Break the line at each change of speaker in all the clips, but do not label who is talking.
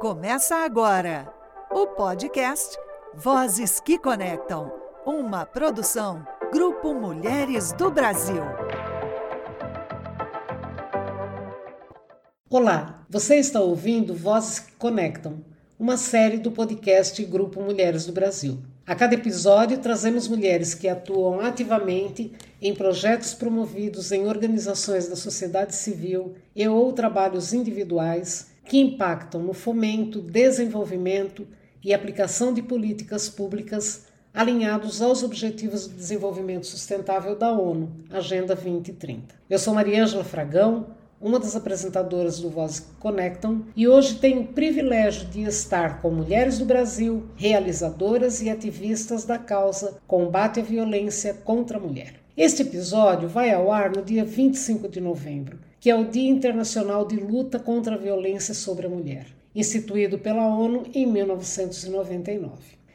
Começa agora o podcast Vozes que Conectam, uma produção Grupo Mulheres do Brasil.
Olá, você está ouvindo Vozes que Conectam, uma série do podcast Grupo Mulheres do Brasil. A cada episódio, trazemos mulheres que atuam ativamente em projetos promovidos em organizações da sociedade civil e ou trabalhos individuais que impactam no fomento, desenvolvimento e aplicação de políticas públicas alinhados aos Objetivos de Desenvolvimento Sustentável da ONU, Agenda 2030. Eu sou Mariângela Fragão, uma das apresentadoras do Voz que Conectam, e hoje tenho o privilégio de estar com mulheres do Brasil, realizadoras e ativistas da causa Combate à Violência contra a Mulher. Este episódio vai ao ar no dia 25 de novembro que é o Dia Internacional de Luta contra a Violência sobre a Mulher, instituído pela ONU em 1999.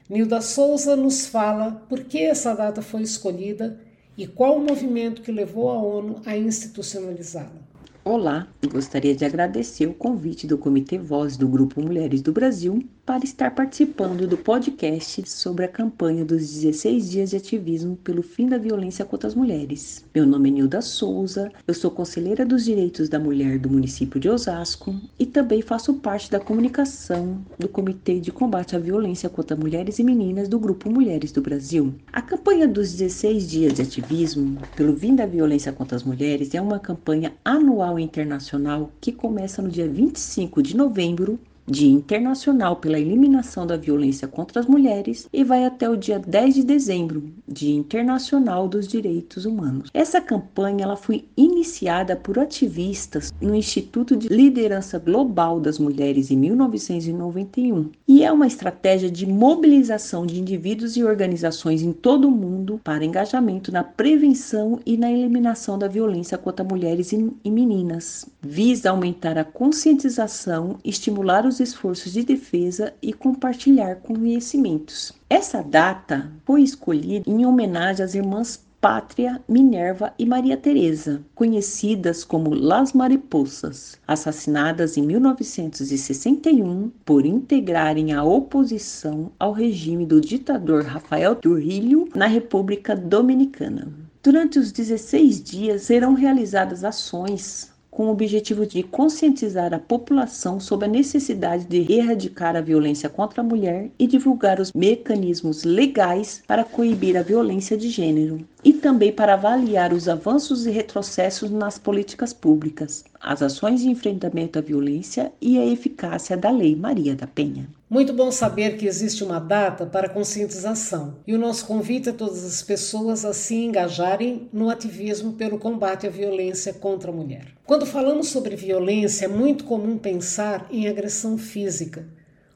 Nilda Souza nos fala por que essa data foi escolhida e qual o movimento que levou a ONU a institucionalizá-la.
Olá, gostaria de agradecer o convite do Comitê Voz do Grupo Mulheres do Brasil para estar participando do podcast sobre a campanha dos 16 dias de ativismo pelo fim da violência contra as mulheres. Meu nome é Nilda Souza, eu sou conselheira dos direitos da mulher do município de Osasco e também faço parte da comunicação do Comitê de Combate à Violência contra Mulheres e Meninas do Grupo Mulheres do Brasil. A campanha dos 16 dias de ativismo pelo fim da violência contra as mulheres é uma campanha anual internacional que começa no dia 25 de novembro Dia Internacional pela Eliminação da Violência contra as Mulheres e vai até o dia 10 de dezembro, Dia Internacional dos Direitos Humanos. Essa campanha ela foi iniciada por ativistas no Instituto de Liderança Global das Mulheres em 1991 e é uma estratégia de mobilização de indivíduos e organizações em todo o mundo para engajamento na prevenção e na eliminação da violência contra mulheres e meninas. Visa aumentar a conscientização, estimular os esforços de defesa e compartilhar conhecimentos. Essa data foi escolhida em homenagem às irmãs Pátria, Minerva e Maria Teresa, conhecidas como Las Mariposas, assassinadas em 1961 por integrarem a oposição ao regime do ditador Rafael Trujillo na República Dominicana. Durante os 16 dias serão realizadas ações com o objetivo de conscientizar a população sobre a necessidade de erradicar a violência contra a mulher e divulgar os mecanismos legais para coibir a violência de gênero, e também para avaliar os avanços e retrocessos nas políticas públicas, as ações de enfrentamento à violência e a eficácia da Lei Maria da Penha.
Muito bom saber que existe uma data para conscientização e o nosso convite a todas as pessoas a se engajarem no ativismo pelo combate à violência contra a mulher. Quando falamos sobre violência, é muito comum pensar em agressão física,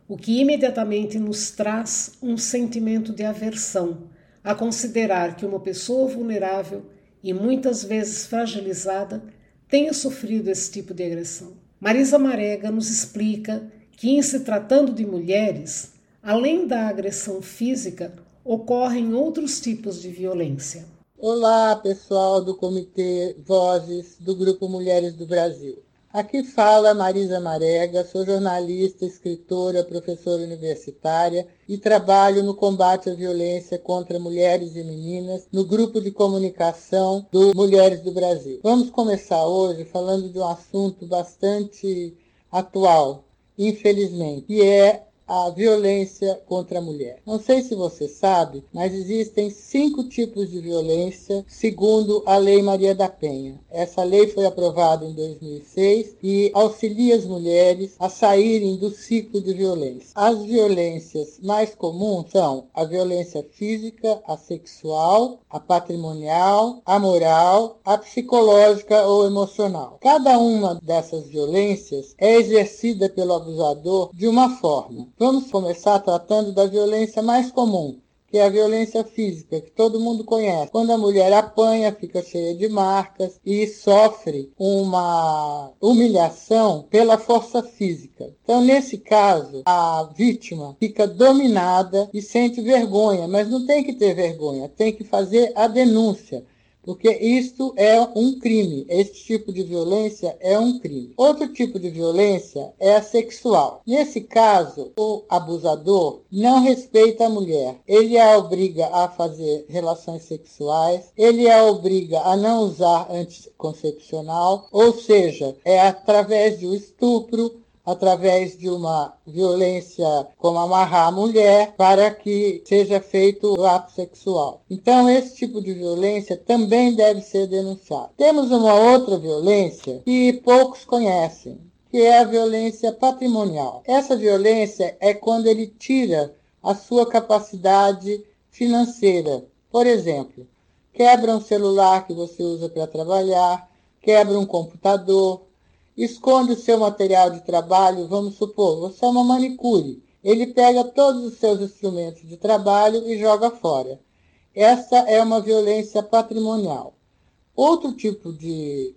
o que imediatamente nos traz um sentimento de aversão a considerar que uma pessoa vulnerável e muitas vezes fragilizada tenha sofrido esse tipo de agressão. Marisa Marega nos explica que, em se tratando de mulheres, além da agressão física, ocorrem outros tipos de violência.
Olá, pessoal do Comitê Vozes do Grupo Mulheres do Brasil. Aqui fala Marisa Marega, sou jornalista, escritora, professora universitária e trabalho no combate à violência contra mulheres e meninas no grupo de comunicação do Mulheres do Brasil. Vamos começar hoje falando de um assunto bastante atual, infelizmente, que é a violência contra a mulher. Não sei se você sabe, mas existem cinco tipos de violência segundo a Lei Maria da Penha. Essa lei foi aprovada em 2006 e auxilia as mulheres a saírem do ciclo de violência. As violências mais comuns são a violência física, a sexual, a patrimonial, a moral, a psicológica ou emocional. Cada uma dessas violências é exercida pelo abusador de uma forma. Vamos começar tratando da violência mais comum, que é a violência física, que todo mundo conhece. Quando a mulher apanha, fica cheia de marcas e sofre uma humilhação pela força física. Então, nesse caso, a vítima fica dominada e sente vergonha, mas não tem que ter vergonha, tem que fazer a denúncia porque isto é um crime. Este tipo de violência é um crime. Outro tipo de violência é a sexual. Nesse caso, o abusador não respeita a mulher. Ele a obriga a fazer relações sexuais, ele a obriga a não usar anticoncepcional, ou seja, é através um estupro, através de uma violência como amarrar a mulher para que seja feito o ato sexual. Então, esse tipo de violência também deve ser denunciado. Temos uma outra violência que poucos conhecem, que é a violência patrimonial. Essa violência é quando ele tira a sua capacidade financeira. Por exemplo, quebra um celular que você usa para trabalhar, quebra um computador, esconde o seu material de trabalho, vamos supor, você é uma manicure. Ele pega todos os seus instrumentos de trabalho e joga fora. Essa é uma violência patrimonial. Outro tipo de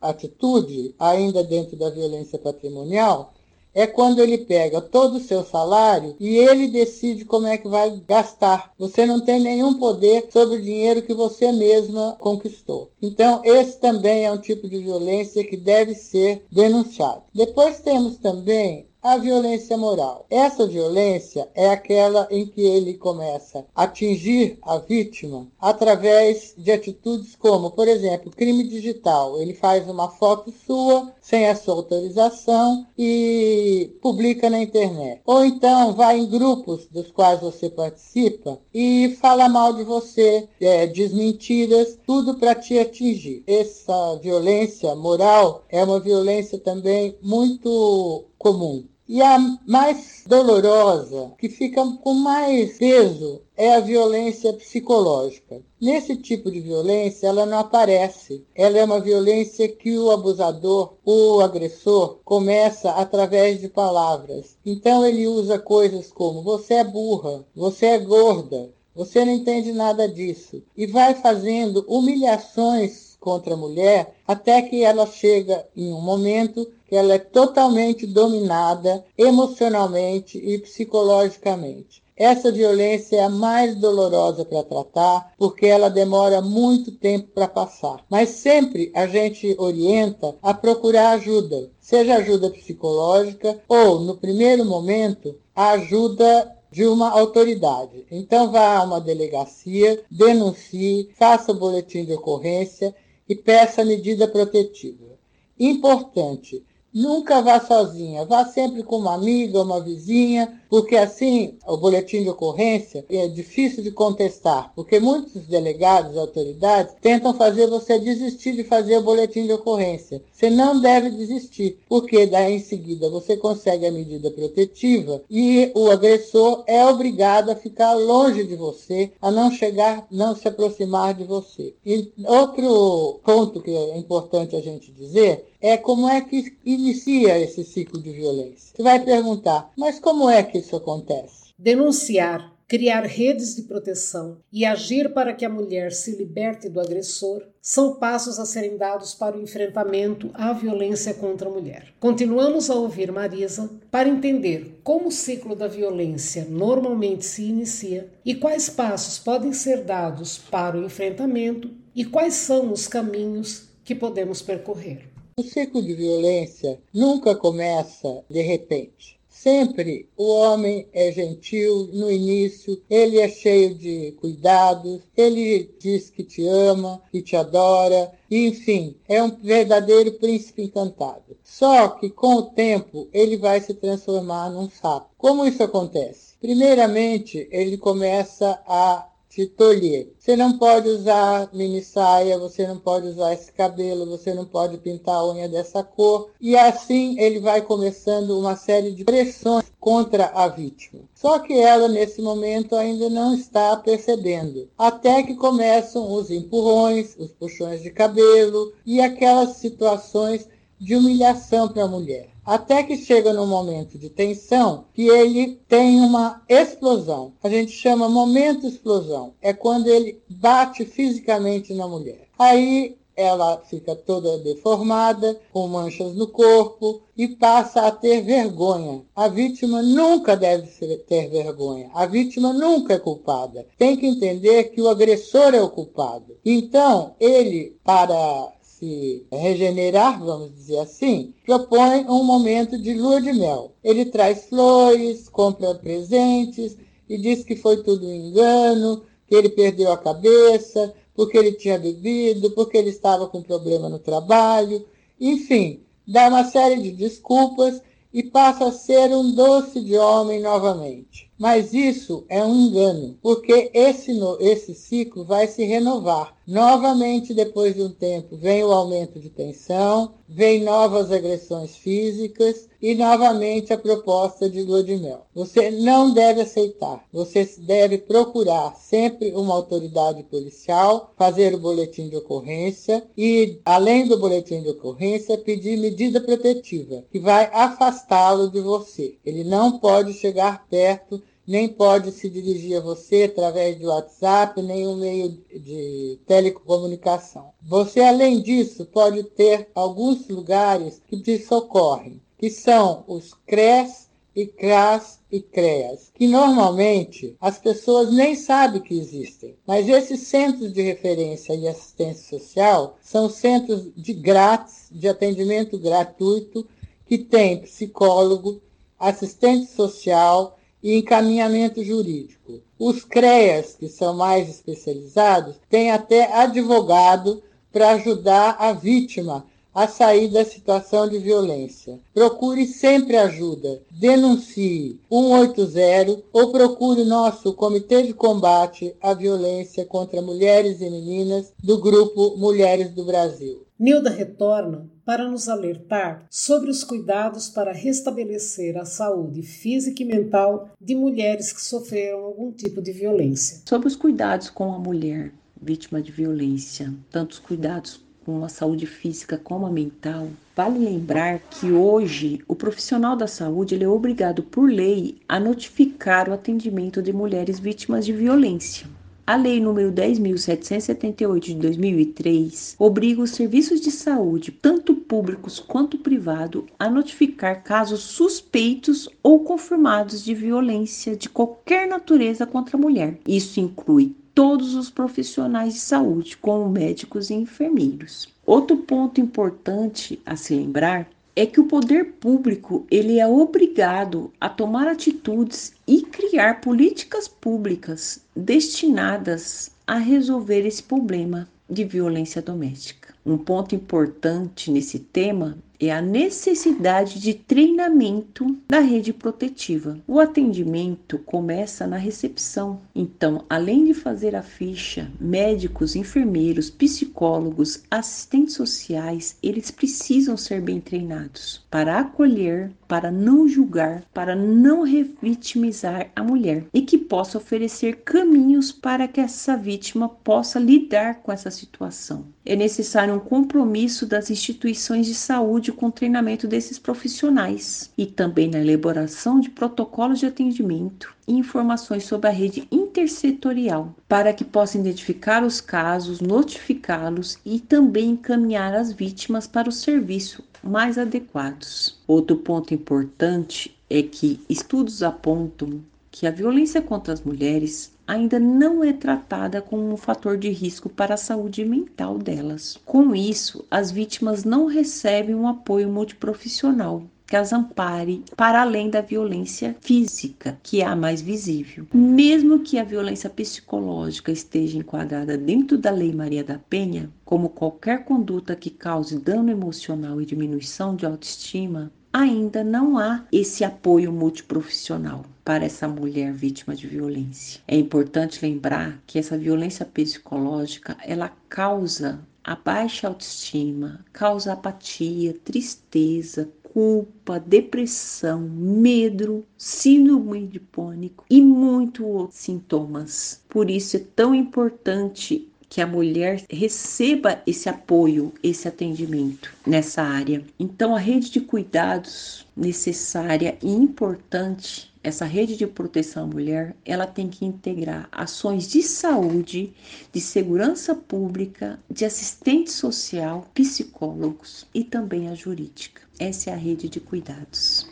atitude, ainda dentro da violência patrimonial, é quando ele pega todo o seu salário e ele decide como é que vai gastar. Você não tem nenhum poder sobre o dinheiro que você mesma conquistou. Então, esse também é um tipo de violência que deve ser denunciado. Depois temos também a violência moral. Essa violência é aquela em que ele começa a atingir a vítima através de atitudes como, por exemplo, crime digital. Ele faz uma foto sua sem a sua autorização e publica na internet. Ou então vai em grupos dos quais você participa e fala mal de você, é, diz mentiras, tudo para te atingir. Essa violência moral é uma violência também muito comum. E a mais dolorosa, que fica com mais peso, é a violência psicológica. Nesse tipo de violência, ela não aparece. Ela é uma violência que o abusador, o agressor, começa através de palavras. Então ele usa coisas como você é burra, você é gorda, você não entende nada disso. E vai fazendo humilhações contra a mulher até que ela chega em um momento que ela é totalmente dominada emocionalmente e psicologicamente. Essa violência é a mais dolorosa para tratar, porque ela demora muito tempo para passar. Mas sempre a gente orienta a procurar ajuda, seja ajuda psicológica ou, no primeiro momento, a ajuda de uma autoridade. Então vá a uma delegacia, denuncie, faça o boletim de ocorrência e peça medida protetiva. Importante, Nunca vá sozinha, vá sempre com uma amiga, uma vizinha, porque assim o boletim de ocorrência é difícil de contestar, porque muitos delegados autoridades tentam fazer você desistir de fazer o boletim de ocorrência. Você não deve desistir, porque daí em seguida você consegue a medida protetiva e o agressor é obrigado a ficar longe de você, a não chegar, não se aproximar de você. E outro ponto que é importante a gente dizer é como é que inicia esse ciclo de violência. Você vai perguntar, mas como é que isso acontece?
Denunciar, criar redes de proteção e agir para que a mulher se liberte do agressor são passos a serem dados para o enfrentamento à violência contra a mulher. Continuamos a ouvir Marisa para entender como o ciclo da violência normalmente se inicia e quais passos podem ser dados para o enfrentamento e quais são os caminhos que podemos percorrer.
O ciclo de violência nunca começa de repente. Sempre o homem é gentil no início, ele é cheio de cuidados, ele diz que te ama, que te adora, enfim, é um verdadeiro príncipe encantado. Só que com o tempo ele vai se transformar num sapo. Como isso acontece? Primeiramente, ele começa a te tolher. Você não pode usar mini saia, você não pode usar esse cabelo, você não pode pintar a unha dessa cor. E assim ele vai começando uma série de pressões contra a vítima. Só que ela, nesse momento, ainda não está percebendo. Até que começam os empurrões, os puxões de cabelo e aquelas situações de humilhação para a mulher até que chega num momento de tensão que ele tem uma explosão. A gente chama momento explosão. É quando ele bate fisicamente na mulher. Aí ela fica toda deformada, com manchas no corpo e passa a ter vergonha. A vítima nunca deve ter vergonha. A vítima nunca é culpada. Tem que entender que o agressor é o culpado. Então, ele, para se regenerar, vamos dizer assim, propõe um momento de lua de mel. Ele traz flores, compra presentes e diz que foi tudo um engano, que ele perdeu a cabeça, porque ele tinha bebido, porque ele estava com problema no trabalho, enfim, dá uma série de desculpas e passa a ser um doce de homem novamente. Mas isso é um engano, porque esse, esse ciclo vai se renovar. Novamente, depois de um tempo, vem o aumento de tensão, vem novas agressões físicas e novamente a proposta de lua de mel. Você não deve aceitar, você deve procurar sempre uma autoridade policial, fazer o boletim de ocorrência e, além do boletim de ocorrência, pedir medida protetiva, que vai afastá-lo de você. Ele não pode chegar perto nem pode se dirigir a você através de WhatsApp, nem um meio de telecomunicação. Você, além disso, pode ter alguns lugares que te socorrem, que são os CRES e CRAS e CREAS, que normalmente as pessoas nem sabem que existem. Mas esses centros de referência e assistência social são centros de grátis, de atendimento gratuito, que tem psicólogo, assistente social, e encaminhamento jurídico. Os CREAS, que são mais especializados, têm até advogado para ajudar a vítima a sair da situação de violência. Procure sempre ajuda. Denuncie 180 ou procure nosso Comitê de Combate à Violência contra Mulheres e Meninas do Grupo Mulheres do Brasil.
Nilda retorna para nos alertar sobre os cuidados para restabelecer a saúde física e mental de mulheres que sofreram algum tipo de violência.
Sobre os cuidados com a mulher vítima de violência, tanto os cuidados com a saúde física como a mental, vale lembrar que hoje o profissional da saúde é obrigado por lei a notificar o atendimento de mulheres vítimas de violência. A Lei nº 10.778 de 2003 obriga os serviços de saúde, tanto públicos quanto privado, a notificar casos suspeitos ou confirmados de violência de qualquer natureza contra a mulher. Isso inclui todos os profissionais de saúde, como médicos e enfermeiros. Outro ponto importante a se lembrar é que o poder público ele é obrigado a tomar atitudes e criar políticas públicas destinadas a resolver esse problema de violência doméstica. Um ponto importante nesse tema é a necessidade de treinamento da rede protetiva. O atendimento começa na recepção. Então, além de fazer a ficha, médicos, enfermeiros, psicólogos, assistentes sociais, eles precisam ser bem treinados para acolher, para não julgar, para não revitimizar a mulher e que possa oferecer caminhos para que essa vítima possa lidar com essa situação. É necessário um compromisso das instituições de saúde saúde com o treinamento desses profissionais e também na elaboração de protocolos de atendimento e informações sobre a rede intersetorial, para que possa identificar os casos, notificá-los e também encaminhar as vítimas para o serviço mais adequados. Outro ponto importante é que estudos apontam que a violência contra as mulheres ainda não é tratada como um fator de risco para a saúde mental delas. Com isso, as vítimas não recebem um apoio multiprofissional que as ampare para além da violência física, que é a mais visível. Mesmo que a violência psicológica esteja enquadrada dentro da Lei Maria da Penha, como qualquer conduta que cause dano emocional e diminuição de autoestima, ainda não há esse apoio multiprofissional para essa mulher vítima de violência. É importante lembrar que essa violência psicológica, ela causa a baixa autoestima, causa apatia, tristeza, culpa, depressão, medo, síndrome de pânico e muito outros sintomas. Por isso é tão importante que a mulher receba esse apoio, esse atendimento nessa área. Então, a rede de cuidados necessária e importante essa rede de proteção à mulher, ela tem que integrar ações de saúde, de segurança pública, de assistente social, psicólogos e também a jurídica. Essa é a rede de cuidados.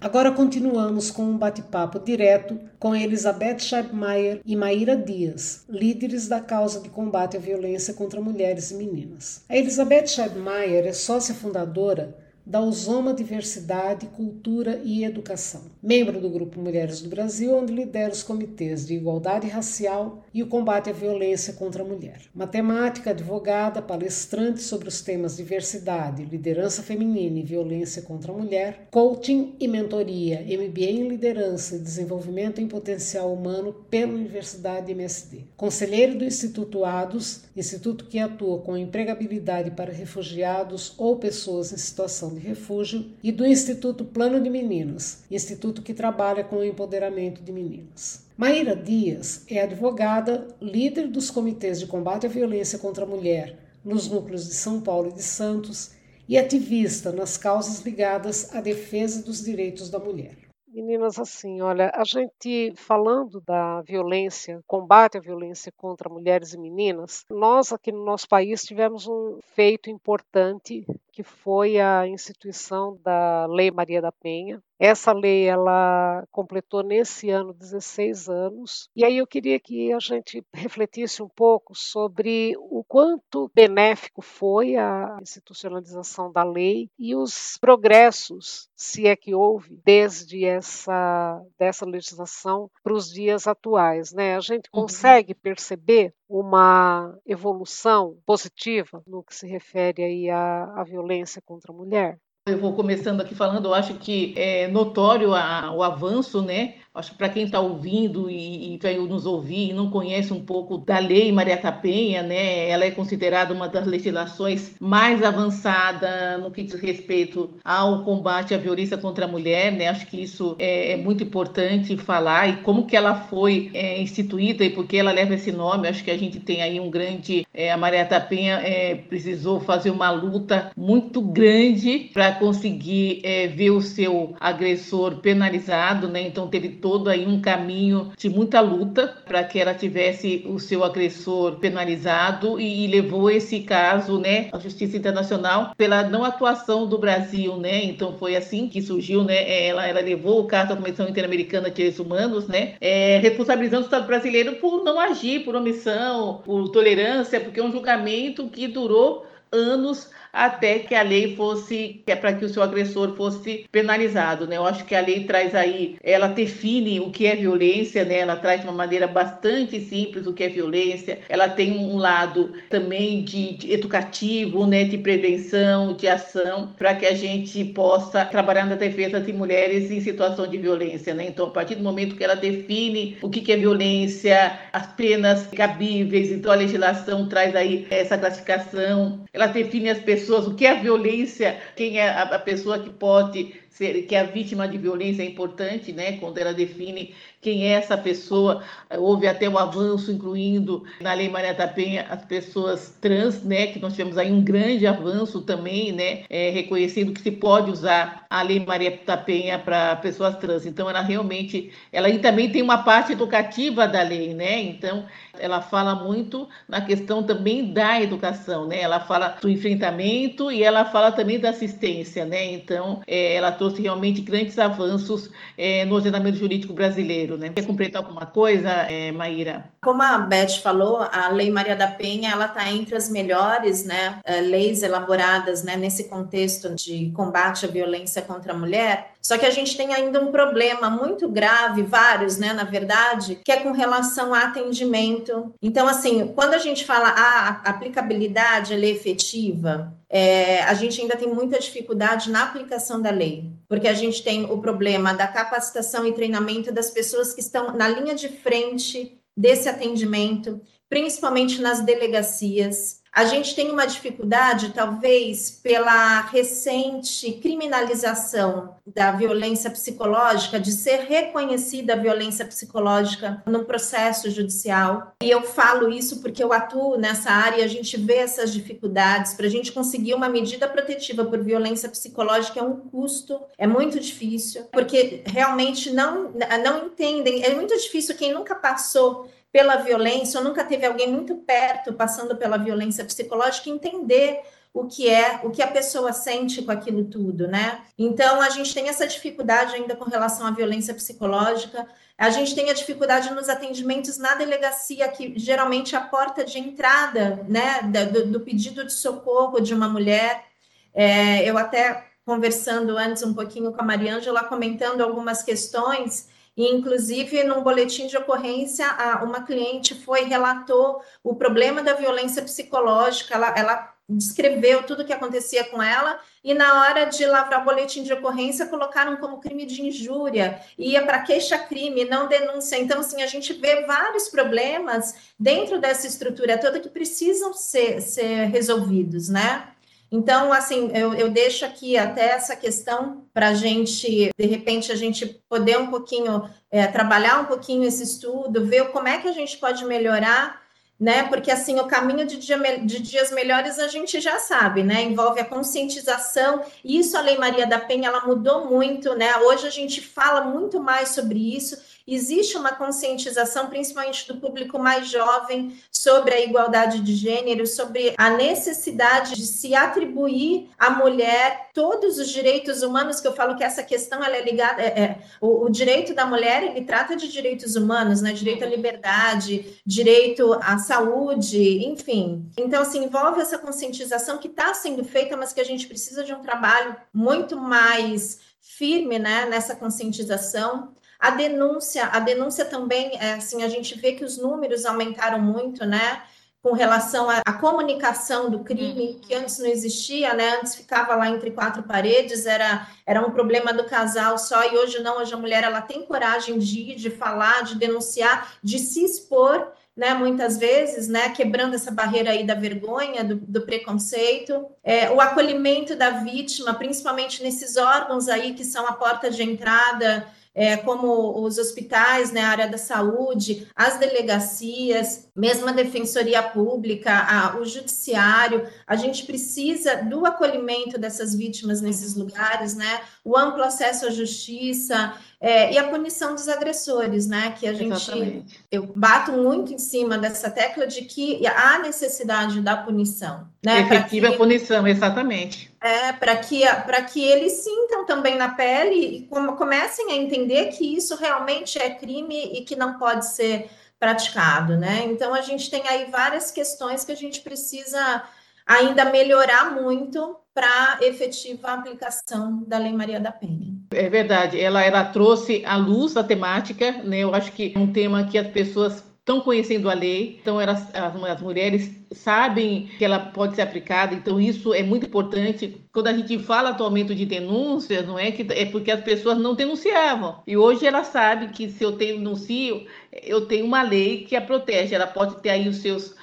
Agora continuamos com um bate-papo direto com Elizabeth Scheibmeier e Maíra Dias, líderes da causa de combate à violência contra mulheres e meninas. A Elizabeth Scheibmeier é sócia fundadora da Osoma Diversidade, Cultura e Educação. Membro do Grupo Mulheres do Brasil, onde lidera os comitês de igualdade racial e o combate à violência contra a mulher. Matemática, advogada, palestrante sobre os temas diversidade, liderança feminina e violência contra a mulher, coaching e mentoria, MBA em liderança e desenvolvimento em potencial humano pela Universidade MSD. Conselheiro do Instituto ADOS, instituto que atua com empregabilidade para refugiados ou pessoas em situação de Refúgio e do Instituto Plano de Meninas, instituto que trabalha com o empoderamento de meninas. Maíra Dias é advogada, líder dos comitês de combate à violência contra a mulher nos núcleos de São Paulo e de Santos e ativista nas causas ligadas à defesa dos direitos da mulher.
Meninas, assim, olha, a gente falando da violência, combate à violência contra mulheres e meninas, nós aqui no nosso país tivemos um feito importante que foi a instituição da Lei Maria da Penha. Essa lei ela completou nesse ano 16 anos. E aí eu queria que a gente refletisse um pouco sobre o quanto benéfico foi a institucionalização da lei e os progressos, se é que houve, desde essa dessa legislação para os dias atuais, né? A gente uhum. consegue uhum. perceber uma evolução positiva no que se refere aí à, à violência contra a mulher?
Eu vou começando aqui falando, eu acho que é notório a, o avanço, né? Acho que para quem está ouvindo e, e nos ouvir e não conhece um pouco da lei Maria Penha, né? Ela é considerada uma das legislações mais avançadas no que diz respeito ao combate à violência contra a mulher, né? Acho que isso é, é muito importante falar e como que ela foi é, instituída e por que ela leva esse nome. Acho que a gente tem aí um grande, é, a Maria Penha é, precisou fazer uma luta muito grande para conseguir é, ver o seu agressor penalizado, né? Então teve todo aí um caminho de muita luta para que ela tivesse o seu agressor penalizado e, e, levou esse caso, né, à Justiça Internacional pela não atuação do Brasil, né? Então foi assim que surgiu, né? Ela, ela levou o caso à Comissão Interamericana de Direitos Humanos, né? É, responsabilizando o Estado brasileiro por não agir, por omissão, por tolerância, porque é um julgamento que durou anos até que a lei fosse, é para que o seu agressor fosse penalizado, né? Eu acho que a lei traz aí, ela define o que é violência, né? Ela traz de uma maneira bastante simples o que é violência. Ela tem um lado também de, de educativo, né? De prevenção, de ação, para que a gente possa trabalhar na defesa de mulheres em situação de violência, né? Então, a partir do momento que ela define o que, que é violência, as penas cabíveis, então a legislação traz aí essa classificação, ela define as pessoas o que é violência, quem é a pessoa que pode que a vítima de violência é importante, né? Quando ela define quem é essa pessoa. Houve até um avanço, incluindo na Lei Maria da Penha as pessoas trans, né? Que nós tivemos aí um grande avanço também, né? É, reconhecendo que se pode usar a Lei Maria da Penha para pessoas trans. Então, ela realmente, ela também tem uma parte educativa da lei, né? Então, ela fala muito na questão também da educação, né? Ela fala do enfrentamento e ela fala também da assistência, né? Então, é, ela trouxe realmente grandes avanços é, no ordenamento jurídico brasileiro né? Quer completar alguma coisa, é, Maíra?
Como a Beth falou, a Lei Maria da Penha ela está entre as melhores, né, é, leis elaboradas, né, nesse contexto de combate à violência contra a mulher. Só que a gente tem ainda um problema muito grave, vários, né, na verdade, que é com relação a atendimento. Então, assim, quando a gente fala ah, a aplicabilidade, ela é efetiva, é, a gente ainda tem muita dificuldade na aplicação da lei, porque a gente tem o problema da capacitação e treinamento das pessoas que estão na linha de frente desse atendimento, principalmente nas delegacias. A gente tem uma dificuldade, talvez, pela recente criminalização da violência psicológica, de ser reconhecida a violência psicológica no processo judicial. E eu falo isso porque eu atuo nessa área e a gente vê essas dificuldades. Para a gente conseguir uma medida protetiva por violência psicológica é um custo, é muito difícil, porque realmente não, não entendem. É muito difícil quem nunca passou pela violência, ou nunca teve alguém muito perto passando pela violência psicológica, entender o que é, o que a pessoa sente com aquilo tudo, né? Então a gente tem essa dificuldade ainda com relação à violência psicológica. A gente tem a dificuldade nos atendimentos na delegacia, que geralmente é a porta de entrada, né, do, do pedido de socorro de uma mulher. É, eu até conversando antes um pouquinho com a Mariângela, comentando algumas questões e, inclusive, num boletim de ocorrência, uma cliente foi, relatou o problema da violência psicológica, ela, ela descreveu tudo o que acontecia com ela, e na hora de lavrar o boletim de ocorrência, colocaram como crime de injúria, ia para queixa-crime, não denúncia. Então, assim, a gente vê vários problemas dentro dessa estrutura toda que precisam ser, ser resolvidos, né? Então, assim, eu, eu deixo aqui até essa questão para a gente, de repente, a gente poder um pouquinho, é, trabalhar um pouquinho esse estudo, ver como é que a gente pode melhorar, né? Porque, assim, o caminho de, dia, de dias melhores a gente já sabe, né? Envolve a conscientização, e isso a Lei Maria da Penha, ela mudou muito, né? Hoje a gente fala muito mais sobre isso, existe uma conscientização, principalmente do público mais jovem, sobre a igualdade de gênero, sobre a necessidade de se atribuir à mulher todos os direitos humanos, que eu falo que essa questão ela é ligada, é, é, o, o, direito da mulher, ele trata de direitos humanos, né? direito à liberdade, direito à saúde, enfim. Então, assim, envolve essa conscientização que está sendo feita, mas que a gente precisa de um trabalho muito mais firme né, nessa conscientização. A denúncia, a denúncia também, é, assim, a gente vê que os números aumentaram muito, né? Com relação à, à comunicação do crime, uhum. que antes não existia, né? Antes ficava lá entre quatro paredes, era, era um problema do casal só, e hoje não, hoje a mulher ela tem coragem de ir, de falar, de denunciar, de se expor, né, muitas vezes, né, quebrando essa barreira aí da vergonha, do, do preconceito, é, o acolhimento da vítima, principalmente nesses órgãos aí que são a porta de entrada é, como os hospitais, né, a área da saúde, as delegacias, mesmo a defensoria pública, a, o judiciário, a gente precisa do acolhimento dessas vítimas nesses lugares, né, o amplo acesso à justiça, é, e a punição dos agressores, né? Que a gente Exatamente. eu bato muito em cima dessa tecla de que há necessidade da punição, né?
Efetiva que, punição, exatamente.
É, para que, para que eles sintam também na pele e comecem a entender que isso realmente é crime e que não pode ser praticado, né? Então a gente tem aí várias questões que a gente precisa ainda melhorar muito para efetiva aplicação da Lei Maria da Penha.
É verdade, ela, ela trouxe à luz a temática, né? Eu acho que é um tema que as pessoas estão conhecendo a lei, então elas, as, as, mulheres sabem que ela pode ser aplicada, então isso é muito importante. Quando a gente fala atualmente de denúncias, não é que é porque as pessoas não denunciavam. E hoje ela sabe que se eu denuncio, eu tenho uma lei que a protege. Ela pode ter aí os seus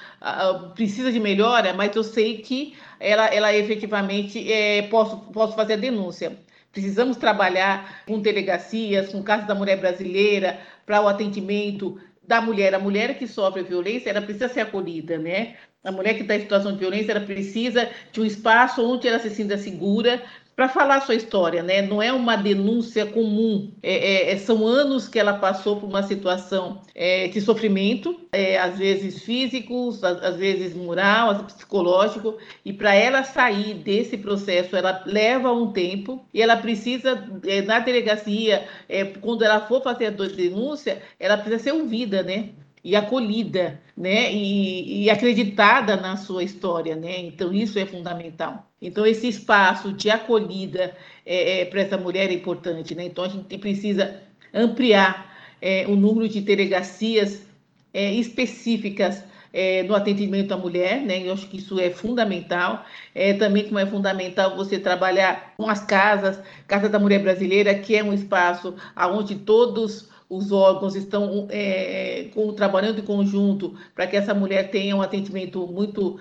precisa de melhora, mas eu sei que ela, ela efetivamente é, posso, posso fazer a denúncia. Precisamos trabalhar com delegacias, com Casa da Mulher Brasileira, para o atendimento da mulher. A mulher que sofre violência, ela precisa ser acolhida, né? A mulher que está em situação de violência, ela precisa de um espaço onde ela se sinta segura, para falar sua história, né? Não é uma denúncia comum. É, é, é, são anos que ela passou por uma situação é, de sofrimento, é, às vezes físicos, às, às vezes moral, às vezes psicológico, e para ela sair desse processo, ela leva um tempo e ela precisa, é, na delegacia, quando ela for fazer a denúncia, ela precisa ser ouvida, né? E acolhida, né, e, e, acreditada na sua história, né, então isso é fundamental. Então esse espaço de acolhida é, é, para essa mulher é importante, né, então a gente precisa ampliar é, o número de delegacias é, específicas é, no atendimento à mulher, né? Eu acho que isso é fundamental. É, também como é fundamental você trabalhar com as casas, Casa da Mulher Brasileira, que é um espaço onde todos os órgãos estão é, com, trabalhando em conjunto para que essa mulher tenha um atendimento muito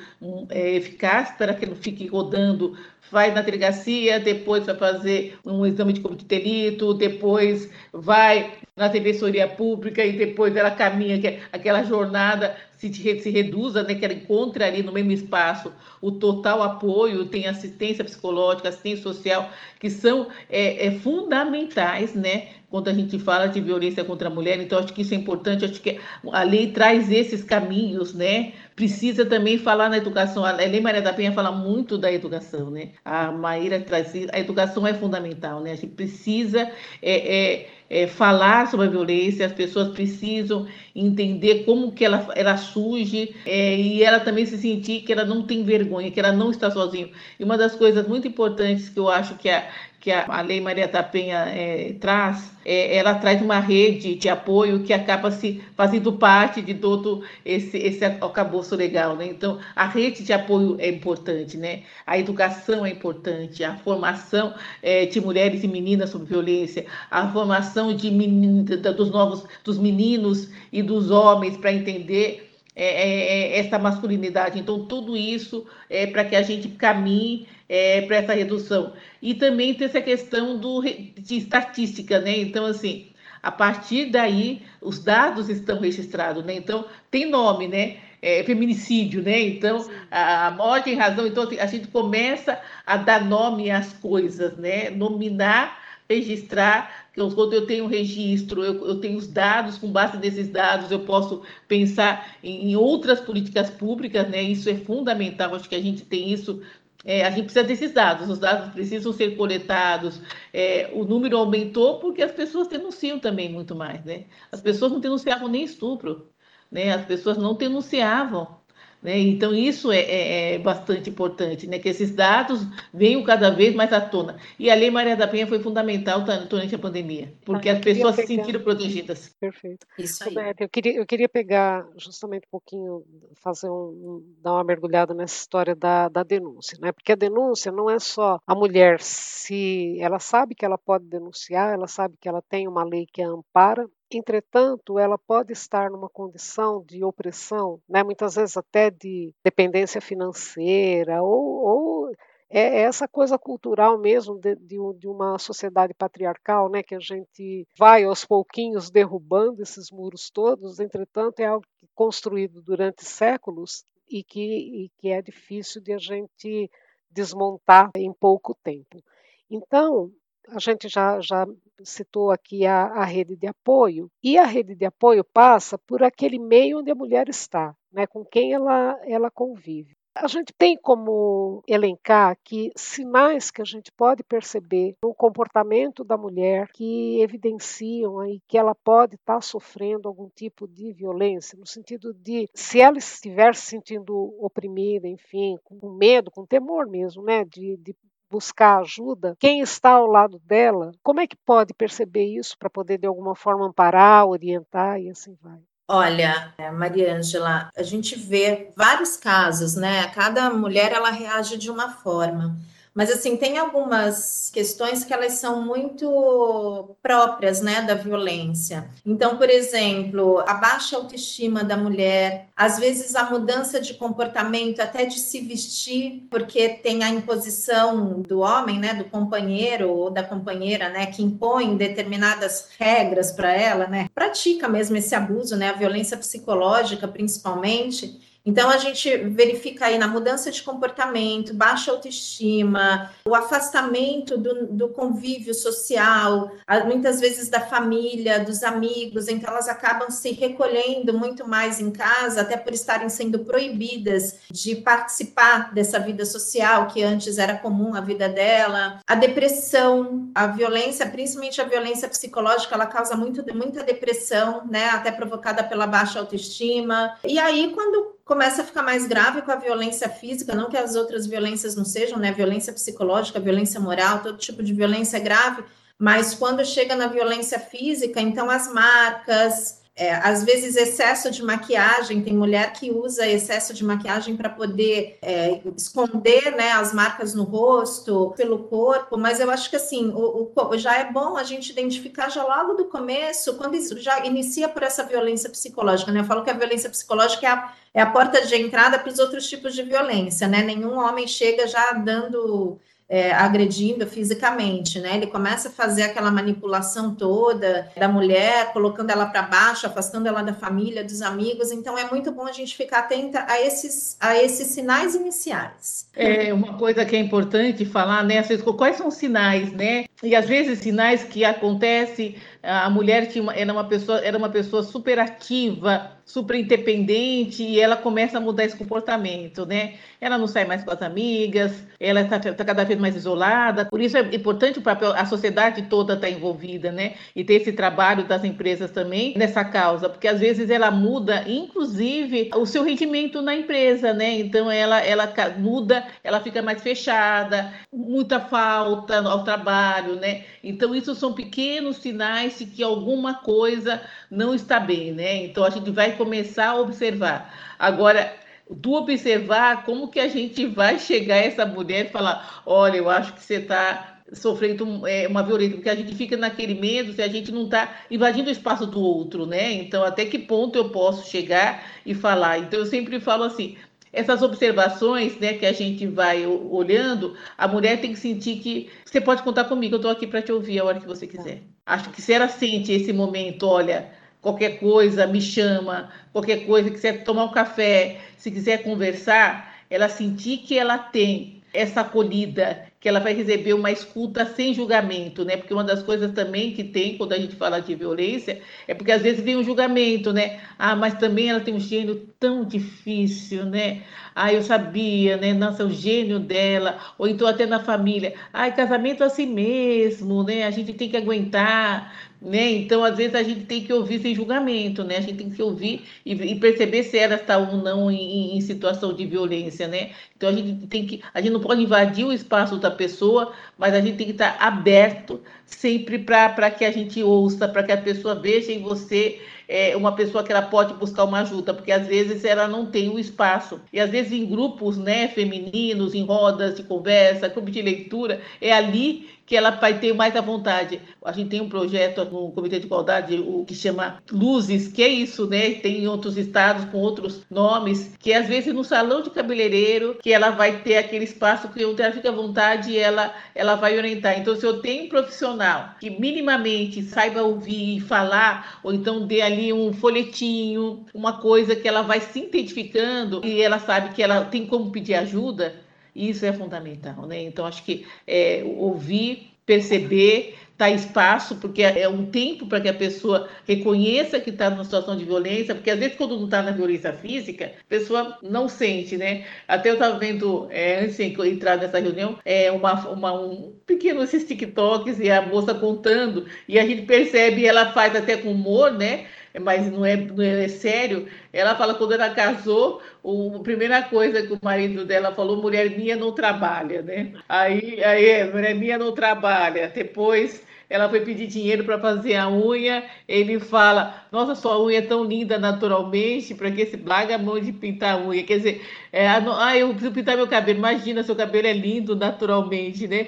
é, eficaz, para que não fique rodando vai na delegacia, depois vai fazer um exame de corpo de delito, depois vai na defensoria pública e depois ela caminha que aquela jornada se, se reduza, né, que ela encontre ali no mesmo espaço o total apoio, tem assistência psicológica, assistência social, que são é, é, fundamentais, né, quando a gente fala de violência contra a mulher. Então, acho que isso é importante, acho que a lei traz esses caminhos, né? Precisa também falar na educação. A Lei Maria da Penha fala muito da educação, né? A Maíra traz. A educação é fundamental, né? A gente precisa. É, é, é, falar sobre a violência, as pessoas precisam entender como que ela, ela surge é, e ela também se sentir que ela não tem vergonha, que ela não está sozinha. E uma das coisas muito importantes que eu acho que a, que a, a Lei Maria da Penha é, traz, é, ela traz uma rede de apoio que acaba se fazendo parte de todo esse, esse arcabouço legal. Né? Então, a rede de apoio é importante, né? a educação é importante, a formação é, de mulheres e meninas sobre violência, a formação de dos novos dos meninos e dos homens para entender é, é, é, essa masculinidade. Então, tudo isso é para que a gente caminhe é, para essa redução. E também tem essa questão do, de estatística, né? Então, assim, a partir daí, os dados estão registrados, né? Então, tem nome, né? É, feminicídio, né? Então, a, a morte em razão. Então, assim, a gente começa a dar nome às coisas, né? Nominar registrar, que eu tenho registro, eu, eu, tenho os dados, com base nesses dados, eu posso pensar em, em, outras políticas públicas, né? Isso é fundamental, acho que a gente tem isso. É, a gente precisa desses dados, os dados precisam ser coletados. É, o número aumentou porque as pessoas denunciam também muito mais, né? As pessoas não denunciavam nem estupro, né? As pessoas não denunciavam né? Então, isso é, é, é, bastante importante, né? que esses dados venham cada vez mais à tona. E a Lei Maria da Penha foi fundamental durante a pandemia, porque ah, as pessoas pegar... se sentiram protegidas.
Perfeito. Isso aí. eu, queria, eu queria pegar justamente um pouquinho, fazer um, dar uma mergulhada nessa história da, da denúncia, né? porque a denúncia não é só a mulher se ela sabe que ela pode denunciar, ela sabe que ela tem uma lei que a ampara, Entretanto, ela pode estar numa condição de opressão, né, muitas vezes até de dependência financeira, ou, ou é essa coisa cultural mesmo de, de, de, uma sociedade patriarcal, né, que a gente vai aos pouquinhos derrubando esses muros todos, entretanto, é algo construído durante séculos e que, e que é difícil de a gente desmontar em pouco tempo. Então, a gente já, já citou aqui a, a, rede de apoio, e a rede de apoio passa por aquele meio onde a mulher está, né, com quem ela, ela convive. A gente tem como elencar aqui sinais que a gente pode perceber no comportamento da mulher que evidenciam aí que ela pode estar sofrendo algum tipo de violência, no sentido de se ela estiver se sentindo oprimida, enfim, com medo, com temor mesmo, né, de, de buscar ajuda, quem está ao lado dela, como é que pode perceber isso para poder de alguma forma amparar, orientar e assim vai?
Olha, é, Maria Ângela, a gente vê vários casos, né? Cada mulher ela reage de uma forma. Mas assim, tem algumas questões que elas são muito próprias, né, da violência. Então, por exemplo, a baixa autoestima da mulher, às vezes a mudança de comportamento, até de se vestir, porque tem a imposição do homem, né, do companheiro ou da companheira, né, que impõe determinadas regras para ela, né? Pratica mesmo esse abuso, né, a violência psicológica, principalmente. Então, a gente verifica aí na mudança de comportamento, baixa autoestima, o afastamento do, do convívio social, muitas vezes da família, dos amigos, então elas acabam se recolhendo muito mais em casa, até por estarem sendo proibidas de participar dessa vida social que antes era comum a vida dela. A depressão, a violência, principalmente a violência psicológica, ela causa muito, muita depressão, né? Até provocada pela baixa autoestima. E aí, quando começa a ficar mais grave com a violência física, não que as outras violências não sejam, né? Violência psicológica, violência moral, todo tipo de violência é grave, mas quando chega na violência física, então as marcas, é, às vezes excesso de maquiagem, tem mulher que usa excesso de maquiagem para poder é, esconder né, as marcas no rosto, pelo corpo, mas eu acho que assim, o, o, já é bom a gente identificar já logo do começo, quando já inicia por essa violência psicológica, né? Eu falo que a violência psicológica é a, é a porta de entrada para os outros tipos de violência, né? Nenhum homem chega já dando é, agredindo fisicamente, né? Ele começa a fazer aquela manipulação toda da mulher, colocando ela para baixo, afastando ela da família, dos amigos. Então é muito bom a gente ficar atenta a esses, a esses sinais iniciais.
É uma coisa que é importante falar, né? Quais são os sinais, né? E às vezes sinais que acontecem, a mulher tinha era uma pessoa, era uma pessoa super ativa, super independente e ela começa a mudar esse comportamento, né? Ela não sai mais com as amigas, ela está tá cada vez mais isolada. Por isso é importante o papel, a sociedade toda está envolvida, né? E ter esse trabalho das empresas também nessa causa, porque às vezes ela muda, inclusive, o seu rendimento na empresa, né? Então ela, ela muda, ela fica mais fechada, muita falta ao trabalho, né? Então isso são pequenos sinais de que alguma coisa não está bem, né? Então a gente vai começar a observar. Agora, do observar, como que a gente vai chegar a essa mulher e falar, olha, eu acho que você está sofrendo é, uma violência, porque a gente fica naquele medo se a gente não está invadindo o espaço do outro, né? Então, até que ponto eu posso chegar e falar? Então, eu sempre falo assim, essas observações né, que a gente vai olhando, a mulher tem que sentir que você pode contar comigo, eu estou aqui para te ouvir a hora que você quiser. Acho que se ela sente esse momento, olha, qualquer coisa, me chama, qualquer coisa, quiser tomar um café, se quiser conversar, ela sentir que ela tem essa acolhida, que ela vai receber uma escuta sem julgamento, né? Porque uma das coisas também que tem quando a gente fala de violência é porque às vezes vem um julgamento, né? Ah, mas também ela tem um gênio tão difícil, né? Ah, eu sabia, né? Nossa, o gênio dela, ou então até na família. Ah, casamento é assim mesmo, né? A gente tem que aguentar, né? Então, às vezes, a gente tem que ouvir sem julgamento, né? A gente tem que ouvir e, e perceber se ela está ou não em, em, situação de violência, né? Então, a gente tem que, a gente não pode invadir o espaço da pessoa, mas a gente tem que estar aberto sempre para que a gente ouça, para que a pessoa veja em você é, uma pessoa que ela pode buscar uma ajuda, porque às vezes ela não tem o espaço. E às vezes em grupos, né, femininos, em rodas de conversa, clube de leitura, é ali que ela vai ter mais à vontade. A gente tem um projeto no Comitê de Igualdade, o que chama Luzes, que é isso, né? Tem em outros estados com outros nomes, que às vezes no salão de cabeleireiro, que ela vai ter aquele espaço que ela fica à vontade e ela, ela vai orientar. Então, se eu tenho um profissional que minimamente saiba ouvir e falar, ou então dê ali um folhetinho, uma coisa que ela vai se identificando e ela sabe que ela tem como pedir ajuda, isso é fundamental, né? Então, acho que é, ouvir, perceber, dar espaço, porque é um tempo para que a pessoa reconheça que está numa situação de violência, porque às vezes quando não está na violência física, a pessoa não sente, né? Até eu estava vendo, é, antes de entrar nessa reunião, é, uma, uma, um pequeno esses TikToks e a moça contando, e a gente percebe, ela faz até com humor, né? Mas não é, não é sério. Ela fala quando ela casou, o, a primeira coisa que o marido dela falou, mulher minha não trabalha, né? Aí, aí mulher minha não trabalha. Depois ela foi pedir dinheiro para fazer a unha, ele fala, nossa, sua unha é tão linda naturalmente, para que se larga a mão de pintar a unha? Quer dizer, é, ah, eu preciso pintar meu cabelo, imagina, seu cabelo é lindo naturalmente, né?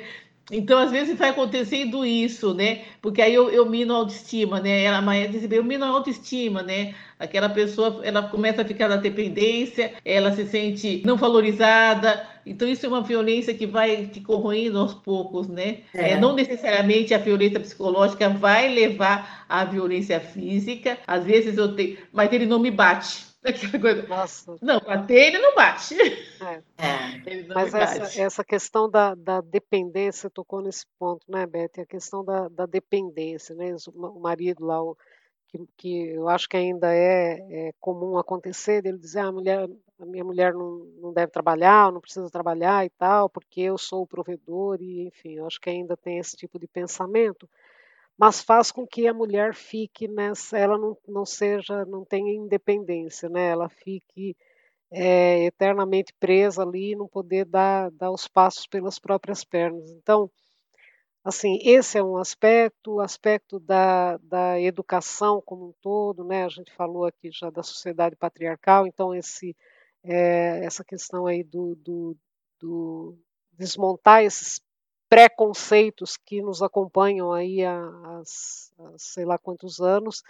Então, às vezes vai acontecendo isso, né? Porque aí eu, eu mino a autoestima, né? Ela, disse, eu mino a autoestima, né? Aquela pessoa, ela começa a ficar na dependência, ela se sente não valorizada. Então, isso é uma violência que vai te corroendo aos poucos, né? É. É, não necessariamente a violência psicológica vai levar à violência física. Às vezes eu tenho, mas ele não me bate. Nossa. Não, bater ele não bate. É.
É. Não Mas essa, essa, questão da, da dependência tocou nesse ponto, né, Beth? A questão da, da dependência, né? O marido lá, o, que, que eu acho que ainda é, é comum acontecer, dele dizer, ah, a mulher, a minha mulher não, não deve trabalhar, não precisa trabalhar e tal, porque eu sou o provedor, e enfim, eu acho que ainda tem esse tipo de pensamento mas faz com que a mulher fique nessa, ela não, não seja, não tenha independência, né? Ela fique é, eternamente presa ali, não poder dar, dar os passos pelas próprias pernas. Então, Assim, esse é um aspecto, o aspecto da, da educação como um todo, né? A gente falou aqui já da sociedade patriarcal, então esse, é, essa questão aí do, do, do desmontar esses preconceitos que nos acompanham aí há, há, sei lá quantos anos,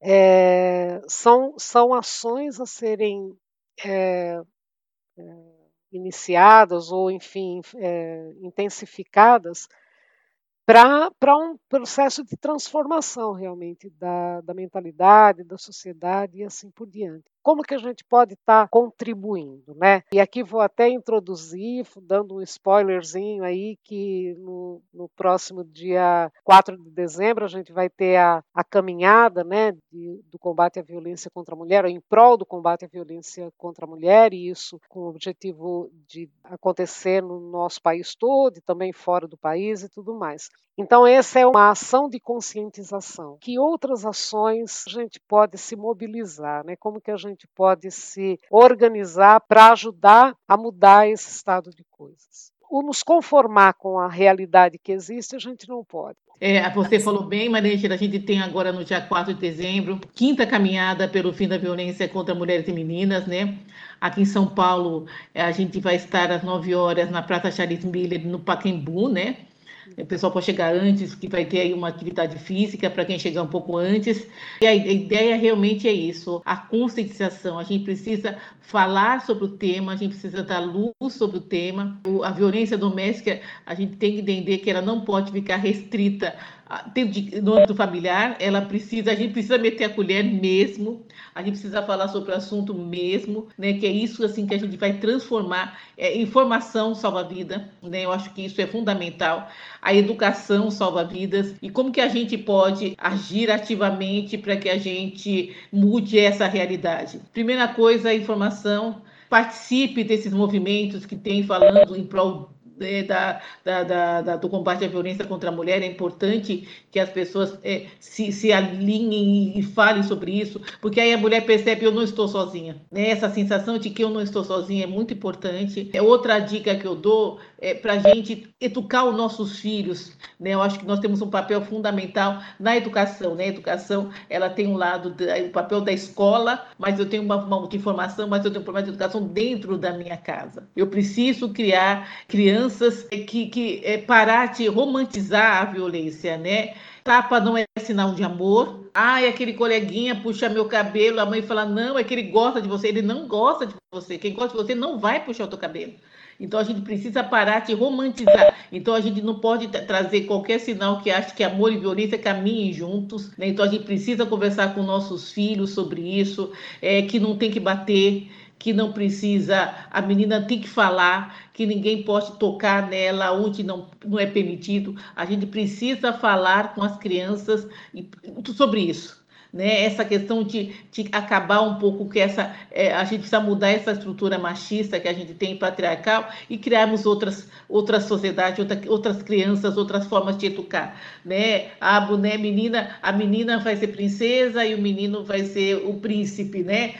é, são, são ações a serem é, é, iniciadas ou, enfim, é, intensificadas para um processo de transformação realmente da, da mentalidade, da sociedade e assim por diante como que a gente pode estar tá contribuindo, né? E aqui vou até introduzir, dando um spoilerzinho aí, que no, no próximo dia 4 de dezembro a gente vai ter a, a caminhada, né, de, do combate à violência contra a mulher, em prol do combate à violência contra a mulher, e isso com o objetivo de acontecer no nosso país todo e também fora do país e tudo mais. Então, essa é uma ação de conscientização. Que outras ações a gente pode se mobilizar, né? Como que a gente pode se organizar para ajudar a mudar esse estado de coisas. O nos conformar com a realidade que existe, a gente não pode.
É, você falou bem, Maria a gente tem agora no dia 4 de dezembro, quinta caminhada pelo fim da violência contra mulheres e meninas, né? Aqui em São Paulo, a gente vai estar às 9 horas na Praça Charles Miller, no Paquembu, né? O pessoal pode chegar antes, que vai ter aí uma atividade física para quem chegar um pouco antes. E a ideia realmente é isso, a conscientização. A gente precisa falar sobre o tema, a gente precisa dar luz sobre o tema. A violência doméstica, a gente tem que entender que ela não pode ficar restrita no âmbito familiar, ela precisa, a gente precisa meter a colher mesmo, a gente precisa falar sobre o assunto mesmo, né? Que é isso assim que a gente vai transformar. É, informação salva vida, né? Eu acho que isso é fundamental. A educação salva vidas e como que a gente pode agir ativamente para que a gente mude essa realidade. Primeira coisa, a informação. Participe desses movimentos que tem falando em prol é, da, da, da, do combate à violência contra a mulher, é importante que as pessoas é, se, se alinhem e falem sobre isso, porque aí a mulher percebe eu não estou sozinha. Né? Essa sensação de que eu não estou sozinha é muito importante. É outra dica que eu dou é, para a gente educar os nossos filhos. Né? Eu acho que nós temos um papel fundamental na educação. Né? A educação ela tem um lado, o papel da escola, mas eu tenho uma, uma de informação, mas eu tenho um problema de educação dentro da minha casa. Eu preciso criar crianças que, que é, parar de romantizar a violência, né? Tapa não é sinal de amor. Ai, aquele coleguinha puxa meu cabelo, a mãe fala, não, é que ele gosta de você. Ele não gosta de você. Quem gosta de você não vai puxar o teu cabelo. Então a gente precisa parar de romantizar. Então a gente não pode trazer qualquer sinal que ache que amor e violência caminhem juntos. Né? Então a gente precisa conversar com nossos filhos sobre isso, é, que não tem que bater que não precisa, a menina tem que falar, que ninguém pode tocar nela onde não, não é permitido. A gente precisa falar com as crianças sobre isso né? Essa questão de, de acabar um pouco com essa, é, a gente precisa mudar essa estrutura machista que a gente tem patriarcal e criarmos outras outras sociedades, outra, outras crianças, outras formas de educar, né? A né, menina, a menina vai ser princesa e o menino vai ser o príncipe, né?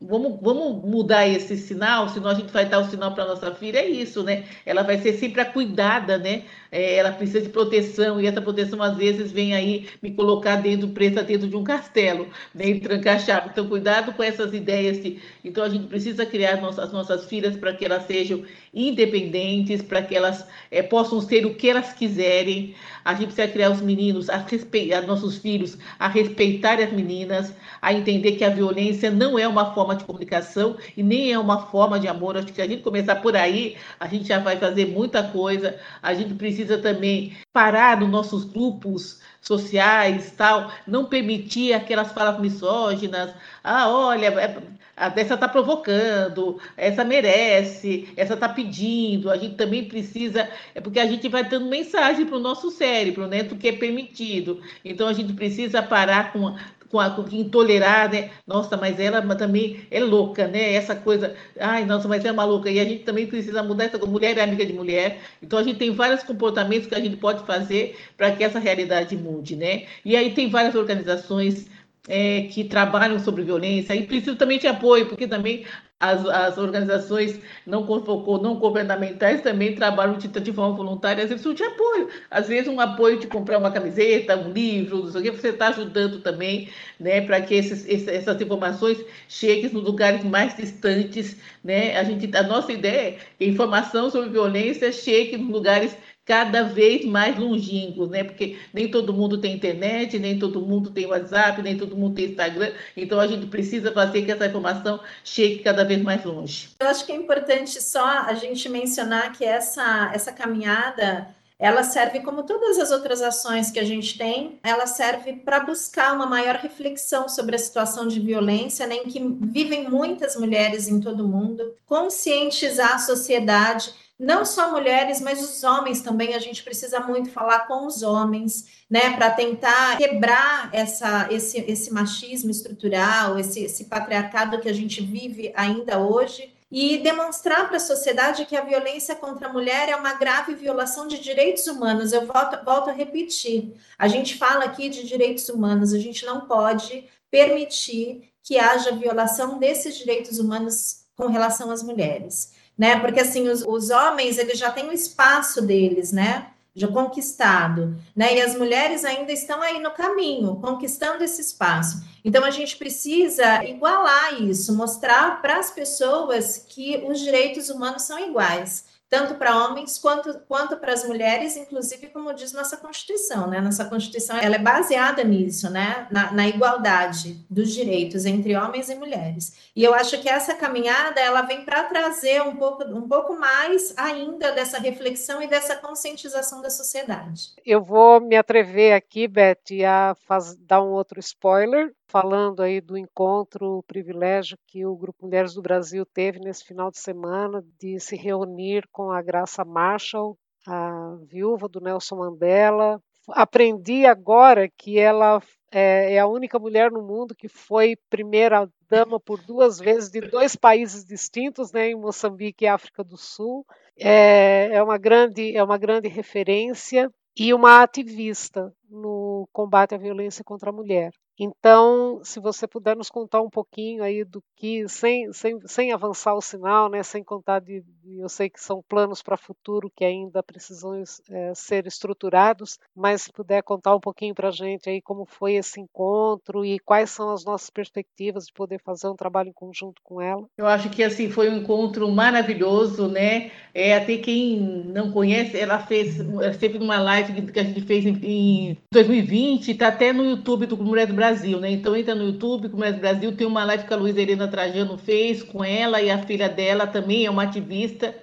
Vamos, vamos mudar esse sinal, senão a gente vai dar o sinal para nossa filha, é isso, né? Ela vai ser sempre a cuidada, né? É, ela precisa de proteção, e essa proteção às vezes vem aí me colocar dentro, presa dentro de um castelo, né? E trancar a chave. Então, cuidado com essas ideias. De... Então, a gente precisa criar nossas, as nossas filhas para que elas sejam independentes, para que elas é, possam ser o que elas quiserem. A gente precisa criar os meninos, a respeitar, nossos filhos, a respeitar as meninas, a entender que a violência não é uma forma de comunicação e nem é uma forma de amor. Acho que se a gente começar por aí, a gente já vai fazer muita coisa. A gente precisa também parar nos nossos grupos sociais, tal, não permitir aquelas falas misóginas. Ah, olha, é, essa está provocando, essa merece, essa está pedindo. A gente também precisa, é porque a gente vai dando mensagem para o nosso cérebro, né, do que é permitido. Então a gente precisa parar com com, a, com intolerar, né? Nossa, mas ela também é louca, né? Essa coisa, ai, nossa, mas é maluca. E a gente também precisa mudar essa mulher é amiga de mulher. Então a gente tem vários comportamentos que a gente pode fazer para que essa realidade mude, né? E aí tem várias organizações é, que trabalham sobre violência e preciso também de apoio, porque também as, as organizações não, não governamentais também trabalham de, de forma voluntária, às vezes de apoio. Às vezes um apoio de comprar uma camiseta, um livro, não sei o que, você está ajudando também, né, para que esses, essas informações cheguem nos lugares mais distantes, né? A, gente, a nossa ideia é que informação sobre violência chegue nos lugares cada vez mais longínquos, né? Porque nem todo mundo tem internet, nem todo mundo tem WhatsApp, nem todo mundo tem Instagram. Então a gente precisa fazer que essa informação chegue cada vez mais longe.
Eu acho que é importante só a gente mencionar que essa essa caminhada ela serve como todas as outras ações que a gente tem, ela serve para buscar uma maior reflexão sobre a situação de violência, né, em que vivem muitas mulheres em todo o mundo, conscientizar a sociedade não só mulheres, mas os homens também. A gente precisa muito falar com os homens, né, para tentar quebrar essa, esse, esse machismo estrutural, esse, esse patriarcado que a gente vive ainda hoje. E demonstrar para a sociedade que a violência contra a mulher é uma grave violação de direitos humanos. Eu volto, volto a repetir: a gente fala aqui de direitos humanos, a gente não pode permitir que haja violação desses direitos humanos com relação às mulheres né? Porque assim, os, os homens eles já têm o espaço deles, né? Já conquistado, né? E as mulheres ainda estão aí no caminho, conquistando esse espaço. Então a gente precisa igualar isso, mostrar para as pessoas que os direitos humanos são iguais tanto para homens quanto, quanto para as mulheres, inclusive como diz nossa Constituição, né? Nossa Constituição ela é baseada nisso, né? Na, na, igualdade dos direitos entre homens e mulheres. E eu acho que essa caminhada ela vem para trazer um pouco, um pouco mais ainda dessa reflexão e dessa conscientização da sociedade.
Eu vou me atrever aqui, Beth, a faz, dar um outro spoiler, falando aí do encontro, o privilégio que o Grupo Mulheres do Brasil teve nesse final de semana de se reunir com a Graça Marshall, a viúva do Nelson Mandela. Aprendi agora que ela é, é a única mulher no mundo que foi primeira dama por duas vezes de dois países distintos, né, em Moçambique e África do Sul. É, é uma grande é uma grande referência e uma ativista no combate à violência contra a mulher. Então, se você puder nos contar um pouquinho aí do que, sem, sem, sem avançar o sinal, né, sem contar de, eu sei que são planos para o futuro que ainda precisam é, ser estruturados, mas se puder contar um pouquinho para a gente aí como foi esse encontro e quais são as nossas perspectivas de poder fazer um trabalho em conjunto com ela.
Eu acho que assim foi um encontro maravilhoso, né? É, até quem não conhece, ela fez, teve uma live que a gente fez em, em 2020, está até no YouTube do do Brasil né? Então entra no YouTube, Começa Brasil, tem uma live que a Luísa Helena Trajano fez com ela e a filha dela também é uma ativista, with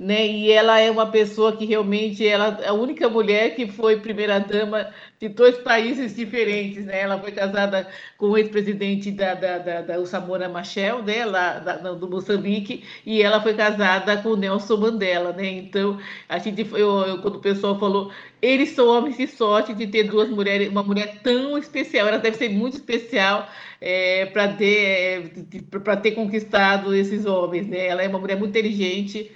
né? E ela é uma pessoa que realmente ela é a única mulher que foi primeira dama de dois países diferentes, né? Ela foi casada com o ex-presidente da, da, da, da Samora Machel, né? Lá, da, do Moçambique, e ela foi casada com o Nelson Mandela, né? Então, a gente, eu, eu, quando o pessoal falou, eles são homens de sorte de ter duas mulheres, uma mulher tão especial, ela deve ser muito especial é, para ter, para ter conquistado esses homens, né? Ela é uma mulher muito inteligente,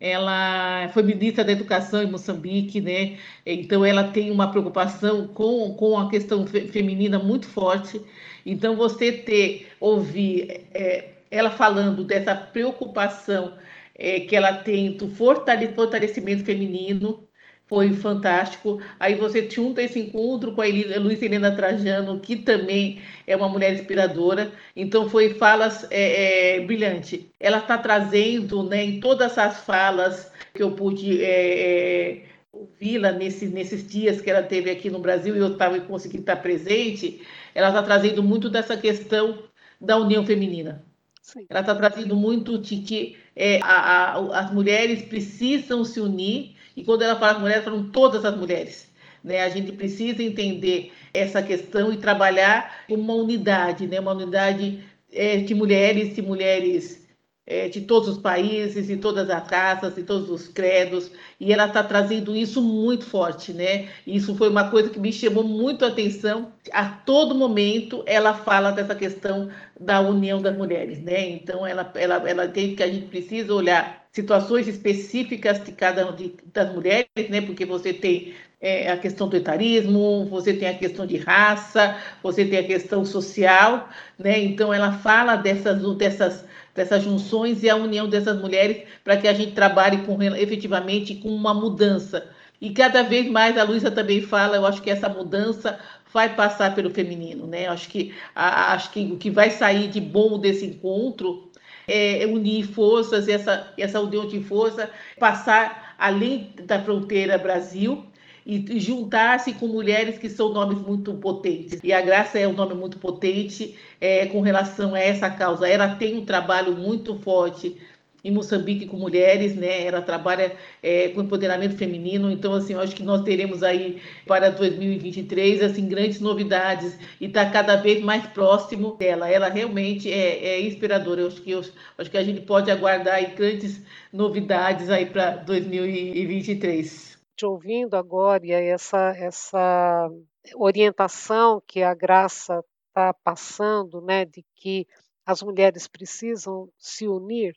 ela foi ministra da Educação em Moçambique, né? Então ela tem uma preocupação com, com a questão feminina muito forte. Então você ter ouvir é, ela falando dessa preocupação é, que ela tem do fortalecimento feminino, foi fantástico. Aí você junta esse encontro com a Luísa Helena Trajano, que também é uma mulher inspiradora. Então foi falas é, é, brilhante. Ela está trazendo, né, em todas as falas que eu pude é, é, ouvi-la nesse, nesses dias que ela teve aqui no Brasil e eu estava conseguindo estar presente, ela está trazendo muito dessa questão da união feminina. Sim. Ela está trazendo muito de que é, a, a, as mulheres precisam se unir e quando ela fala mulheres, falam todas as mulheres. Né? A gente precisa entender essa questão e trabalhar como uma unidade, né? uma unidade é, de mulheres e mulheres é, de todos os países, de todas as raças, de todos os credos, e ela está trazendo isso muito forte, né? Isso foi uma coisa que me chamou muito a atenção. A todo momento ela fala dessa questão da união das mulheres, né? Então ela, ela, ela tem que a gente precisa olhar situações específicas de cada uma das mulheres, né? Porque você tem é, a questão do etarismo, você tem a questão de raça, você tem a questão social, né? Então ela fala dessas, dessas dessas junções e a união dessas mulheres para que a gente trabalhe com, efetivamente com uma mudança. E cada vez mais, a Luísa também fala, eu acho que essa mudança vai passar pelo feminino, né? Acho que, a, acho que o que vai sair de bom desse encontro é unir forças, essa, essa união de força, passar além da fronteira Brasil e juntar-se com mulheres que são nomes muito potentes. E a Graça é um nome muito potente é, com relação a essa causa. Ela tem um trabalho muito forte em Moçambique com mulheres, né? Ela trabalha é, com empoderamento feminino, então assim, eu acho que nós teremos aí para 2023 assim grandes novidades e está cada vez mais próximo dela. Ela realmente é, é inspiradora. Eu acho que eu, acho que a gente pode aguardar aí grandes novidades aí para 2023.
Te ouvindo agora e essa essa orientação que a Graça está passando, né, de que as mulheres precisam se unir,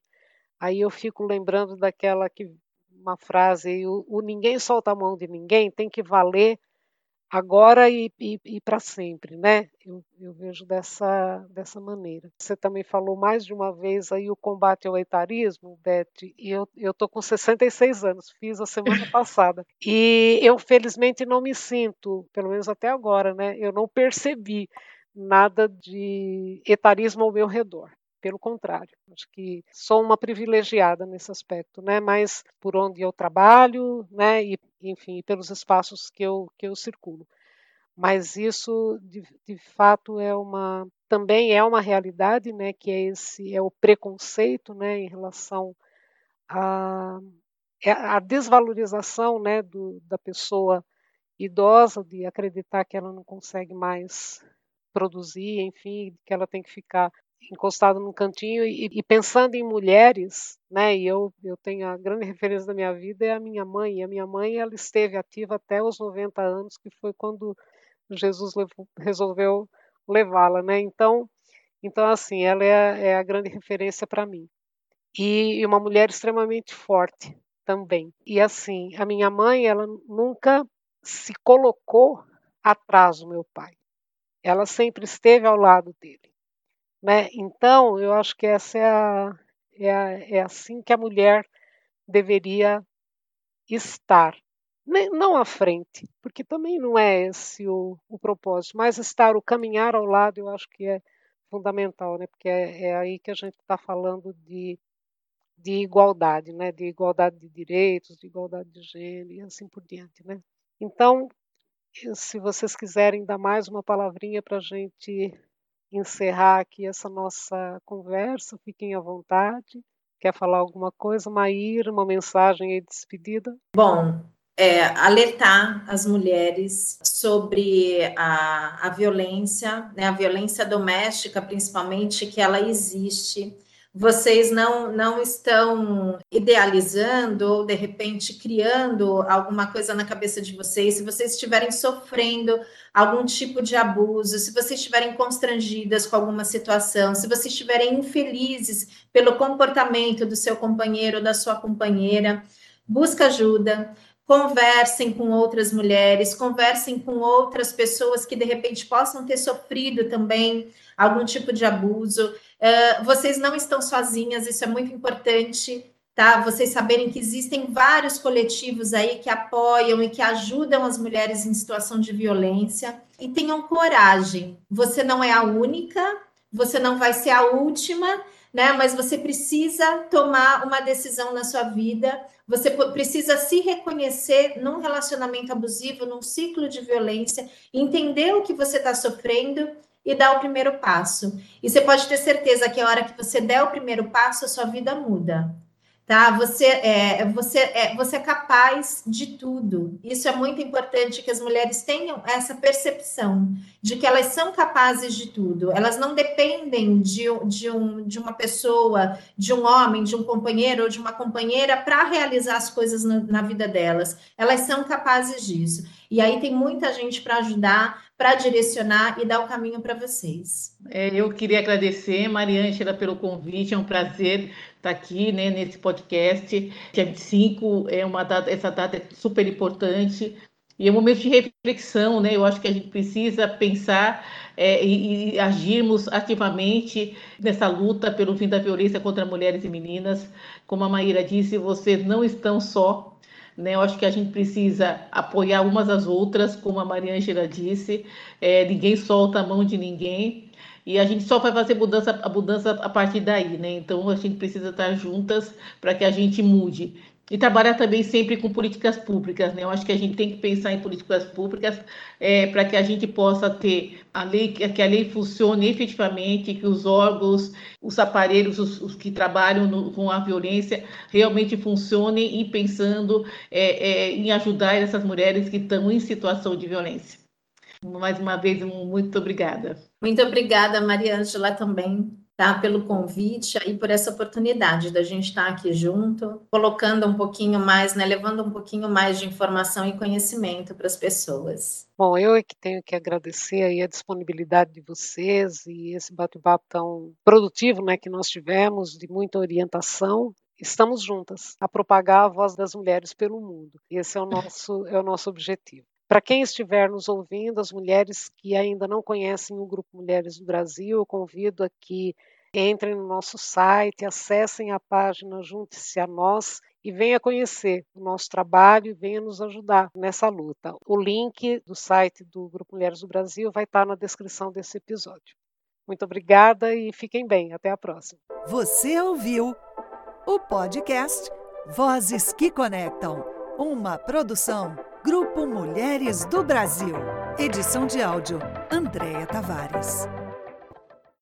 Aí eu fico lembrando daquela que uma frase, o, o ninguém solta a mão de ninguém tem que valer agora e, e, e para sempre, né? Eu, eu, vejo dessa, dessa maneira. Você também falou mais de uma vez aí o combate ao etarismo, Beth, e eu, tô com 66 anos, fiz a semana passada. E eu felizmente não me sinto, pelo menos até agora, né? Eu não percebi nada de etarismo ao meu redor. Pelo contrário, acho que sou uma privilegiada nesse aspecto, né? Mas por onde eu trabalho, né? E enfim, pelos espaços que eu que eu circulo. Mas isso, de, de fato, é uma também é uma realidade, né? Que é esse é o preconceito, né? Em relação a é a desvalorização, né? Do, da pessoa idosa de acreditar que ela não consegue mais produzir, enfim, que ela tem que ficar encostado num cantinho e, e, pensando em mulheres, né? E eu, eu tenho a grande referência da minha vida é a minha mãe. E a minha mãe ela esteve ativa até os 90 anos, que foi quando Jesus levou, resolveu levá-la, né? Então, então assim, ela é, é a grande referência para mim. E, e uma mulher extremamente forte também. E assim, a minha mãe, ela nunca se colocou atrás do meu pai. Ela sempre esteve ao lado dele. Né? Então, eu acho que essa é, a, é, a, é assim que a mulher deveria estar. Não à frente, porque também não é esse o, o propósito, mas estar, o caminhar ao lado, eu acho que é fundamental, né? porque é, é aí que a gente está falando de, de igualdade, né? de igualdade de direitos, de igualdade de gênero e assim por diante. Né? Então, se vocês quiserem dar mais uma palavrinha para a gente encerrar aqui essa nossa conversa, fiquem à vontade. Quer falar alguma coisa, Maíra? Uma mensagem aí de despedida?
Bom, é, alertar as mulheres sobre a, a violência, né, a violência doméstica, principalmente, que ela existe vocês não, não estão idealizando ou de repente criando alguma coisa na cabeça de vocês, se vocês estiverem sofrendo algum tipo de abuso, se vocês estiverem constrangidas com alguma situação, se vocês estiverem infelizes pelo comportamento do seu companheiro ou da sua companheira, busca ajuda, conversem com outras mulheres, conversem com outras pessoas que de repente possam ter sofrido também algum tipo de abuso. Uh, vocês não estão sozinhas, isso é muito importante, tá? Vocês saberem que existem vários coletivos aí que apoiam e que ajudam as mulheres em situação de violência. E tenham coragem. Você não é a única, você não vai ser a última, né? Mas você precisa tomar uma decisão na sua vida você precisa se reconhecer num relacionamento abusivo, num ciclo de violência, entender o que você está sofrendo e dar o primeiro passo. E você pode ter certeza que a hora que você der o primeiro passo, a sua vida muda tá? Você é, você é, você é capaz de tudo. Isso é muito importante que as mulheres tenham essa percepção de que elas são capazes de tudo. Elas não dependem de, de, um, de uma pessoa, de um homem, de um companheiro ou de uma companheira para realizar as coisas na, na vida delas. Elas são capazes disso. E aí tem muita gente para ajudar, para direcionar e dar o caminho para vocês.
É, eu queria agradecer, Mariângela, pelo convite. É um prazer estar aqui né, nesse podcast. Dia 25 é uma data, essa data é super importante. E é um momento de reflexão, né? Eu acho que a gente precisa pensar é, e, e, agirmos ativamente nessa luta pelo fim da violência contra mulheres e meninas. Como a Maíra disse, vocês não estão só. Né? Eu acho que a gente precisa apoiar umas às outras, como a Maria Angela disse. É, ninguém solta a mão de ninguém. E a gente só vai fazer mudança, a mudança a partir daí, né? Então a gente precisa estar juntas para que a gente mude e trabalhar também sempre com políticas públicas. Né? Eu acho que a gente tem que pensar em políticas públicas é, para que a gente possa ter a lei, que a lei funcione efetivamente, que os órgãos, os aparelhos, os, os que trabalham no, com a violência realmente funcionem e pensando é, é, em ajudar essas mulheres que estão em situação de violência. Mais uma vez, muito obrigada.
Muito obrigada, Maria Ângela, também tá? Pelo convite e por essa oportunidade da gente estar aqui junto, colocando um pouquinho mais, né? Levando um pouquinho mais de informação e conhecimento para as pessoas.
Bom, eu é que tenho que agradecer aí a disponibilidade de vocês e esse bate-papo tão produtivo, né, que nós tivemos, de muita orientação estamos juntas a propagar a voz das mulheres pelo mundo. Esse é o nosso, é o nosso objetivo. Para quem estiver nos ouvindo, as mulheres que ainda não conhecem o Grupo Mulheres do Brasil, eu convido a que entrem no nosso site, acessem a página Junte-se a Nós e venha conhecer o nosso trabalho e venha nos ajudar nessa luta. O link do site do Grupo Mulheres do Brasil vai estar na descrição desse episódio. Muito obrigada e fiquem bem. Até a próxima.
Você ouviu o podcast Vozes que Conectam, uma produção Grupo Mulheres do Brasil. Edição de áudio Andréa Tavares.